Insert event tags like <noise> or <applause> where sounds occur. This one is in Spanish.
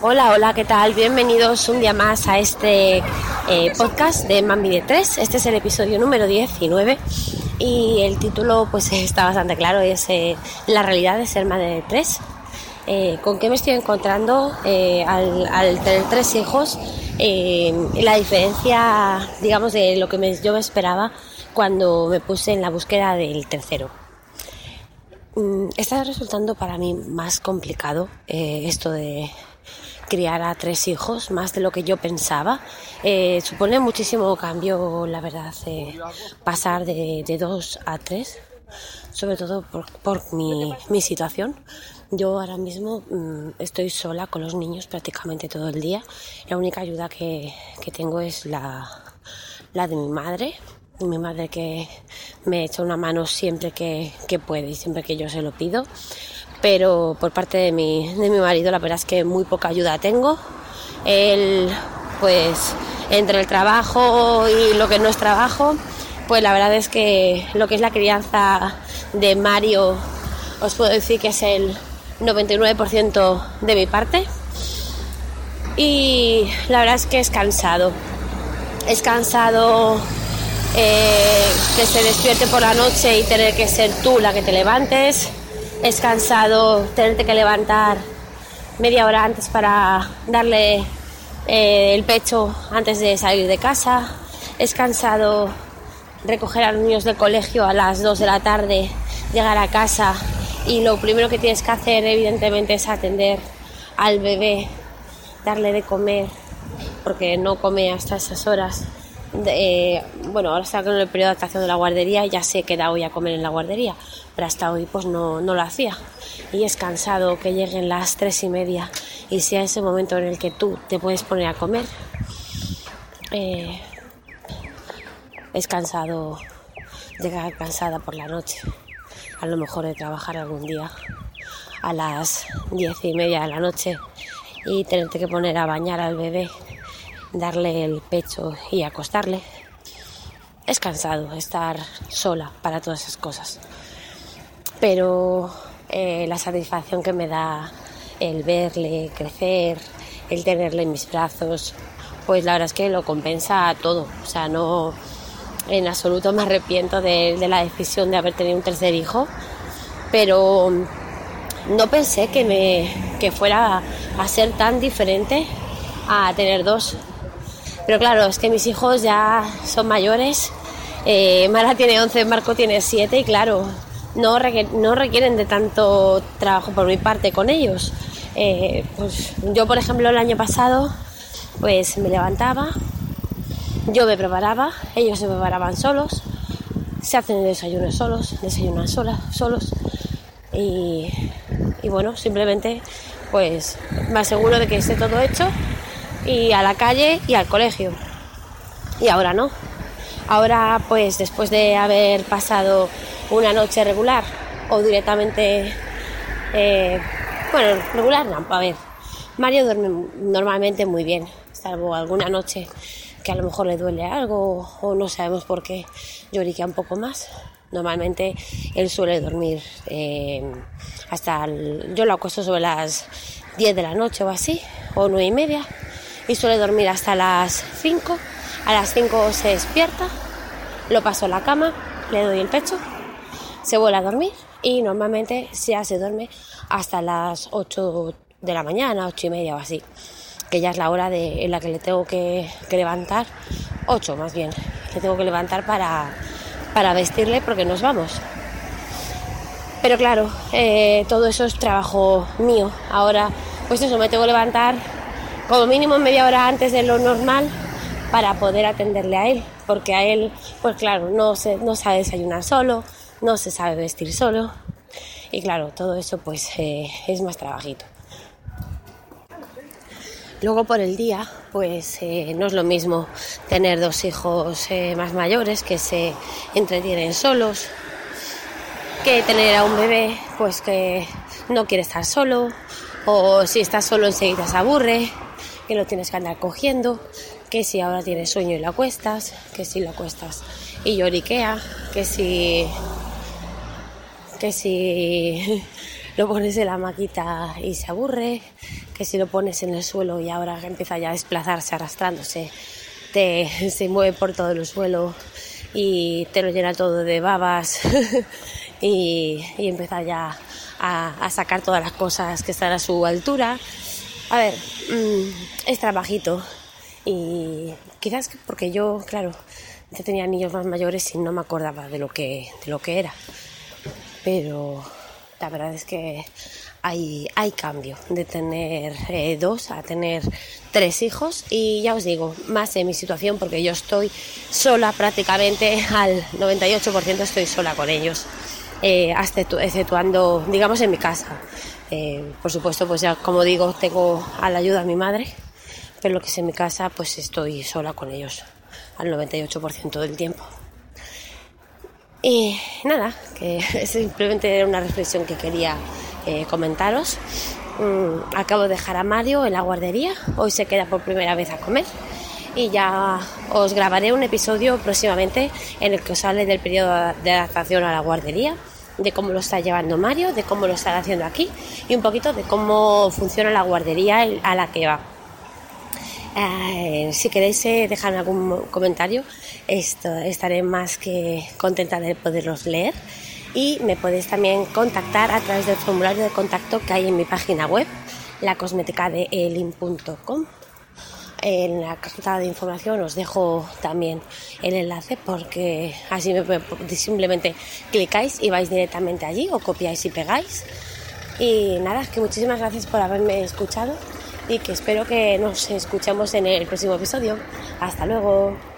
Hola, hola, ¿qué tal? Bienvenidos un día más a este eh, podcast de Mami de 3. Este es el episodio número 19 y el título pues <laughs> está bastante claro, es eh, la realidad de ser madre de 3. Eh, ¿Con qué me estoy encontrando al, tener tres hijos? la diferencia, digamos, de lo que yo me esperaba cuando me puse en la búsqueda del tercero. Mm, está resultando para mí más complicado esto de criar a tres hijos, más de lo que yo pensaba. Eh, supone muchísimo cambio, la verdad, eh, pasar de, dos a tres, sobre todo por, mi, situación. Yo ahora mismo mm, estoy sola con los niños prácticamente todo el día. La única ayuda que, tengo es la, de mi madre, mi madre que me echa una mano siempre que, que puede y siempre que yo se lo pido pero por parte de mi, de mi marido la verdad es que muy poca ayuda tengo. Él, pues, entre el trabajo y lo que no es trabajo, pues la verdad es que lo que es la crianza de Mario, os puedo decir que es el 99% de mi parte. Y la verdad es que es cansado. Es cansado eh, que se despierte por la noche y tener que ser tú la que te levantes es cansado tenerte que levantar media hora antes para darle eh, el pecho antes de salir de casa. Es cansado recoger a los niños del colegio a las 2 de la tarde, llegar a casa y lo primero que tienes que hacer evidentemente es atender al bebé, darle de comer, porque no come hasta esas horas. Eh, bueno, ahora está con el periodo de adaptación de la guardería ya sé que da hoy a comer en la guardería, pero hasta hoy pues no, lo hacía. Y es cansado que lleguen las tres y media y sea ese momento en el que tú te puedes poner a comer. Eh, es cansado llegar cansada por la noche, a lo mejor de trabajar algún día a las diez y media de la noche y tenerte que poner a bañar al bebé darle el pecho y acostarle. Es cansado estar sola para todas esas cosas. Pero eh, la satisfacción que me da el verle crecer, el tenerle en mis brazos, pues la verdad es que lo compensa todo. O sea, no en absoluto me arrepiento de, de la decisión de haber tenido un tercer hijo, pero no pensé que, me, que fuera a ser tan diferente a tener dos. Pero claro, es que mis hijos ya son mayores. Eh, Mara tiene 11, Marco tiene 7 y claro, no, requieren de tanto trabajo por mi parte con ellos. Eh, pues yo, por ejemplo, el año pasado, pues me levantaba, yo me preparaba, ellos se preparaban solos, se hacen el desayuno solos, desayunan solos y, y bueno, simplemente pues me aseguro de que esté todo hecho y a la calle y al colegio. Y ahora no. Ahora, pues después de haber pasado una noche regular o directamente, eh, bueno, regular no, a ver, Mario duerme normalmente muy bien, salvo alguna noche que a lo mejor le duele algo o no sabemos por qué lloriquea un poco más. Normalmente él suele dormir eh, hasta, yo lo acuesto sobre las 10 de la noche o así, o 9 y media, y suele dormir hasta las 5. A las 5 se despierta, lo paso a la cama, le doy el pecho, se vuelve a dormir y normalmente ya se duerme hasta las 8 de la mañana, 8 y media o así, que ya es la hora de, en la que le tengo que, levantar, 8 más bien, le tengo que levantar para, para vestirle porque nos vamos. Pero claro, eh, todo eso es trabajo mío. Ahora, pues eso, me tengo que levantar como mínimo media hora antes de lo normal para poder atenderle a él, porque a él, pues claro, no, se, no sabe desayunar solo, no se sabe vestir solo y claro, todo eso pues eh, es más trabajito. Luego por el día, pues eh, no es lo mismo tener dos hijos eh, más mayores que se entretienen solos, que tener a un bebé pues que no quiere estar solo, o si está solo enseguida se aburre, que lo tienes que andar cogiendo, que si ahora tienes sueño y lo acuestas, que si lo acuestas y lloriquea, que si que si <laughs> lo pones en la maquita y se aburre, que si lo pones en el suelo y ahora empieza ya a desplazarse arrastrándose, te, <laughs> se mueve por todo el suelo y te lo llena todo de babas <laughs> y, y empieza ya a, sacar todas las cosas que están a su altura. A ver, mm, es trabajito y quizás porque yo, claro, ya tenía niños más mayores y no me acordaba de lo que, de lo que era. Pero la verdad es que hay, hay cambio de tener eh, dos a tener tres hijos y ya os digo, más en mi situación porque yo estoy sola prácticamente al 98% estoy sola con ellos, eh, exceptuando, digamos, en mi casa. Eh, por supuesto, pues ya como digo, tengo a la ayuda a mi madre, pero lo que es en mi casa, pues estoy sola con ellos al 98% del tiempo. Y nada, que <laughs> simplemente era una reflexión que quería eh, comentaros. Mm, acabo de dejar a Mario en la guardería, hoy se queda por primera vez a comer y ya os grabaré un episodio próximamente en el que os hable del periodo de adaptación a la guardería, de cómo lo está llevando Mario, de cómo lo están haciendo aquí y un poquito de cómo funciona la guardería a la que va. Eh, si queréis eh, dejarme algún comentario, esto, estaré más que contenta de poderlos leer. Y me podéis también contactar a través del formulario de contacto que hay en mi página web, lacosmeticadeelin.com. En la cajita de información os dejo también el enlace porque así simplemente clicáis y vais directamente allí o copiáis y pegáis. Y nada, que muchísimas gracias por haberme escuchado y que espero que nos escuchemos en el próximo episodio. Hasta luego.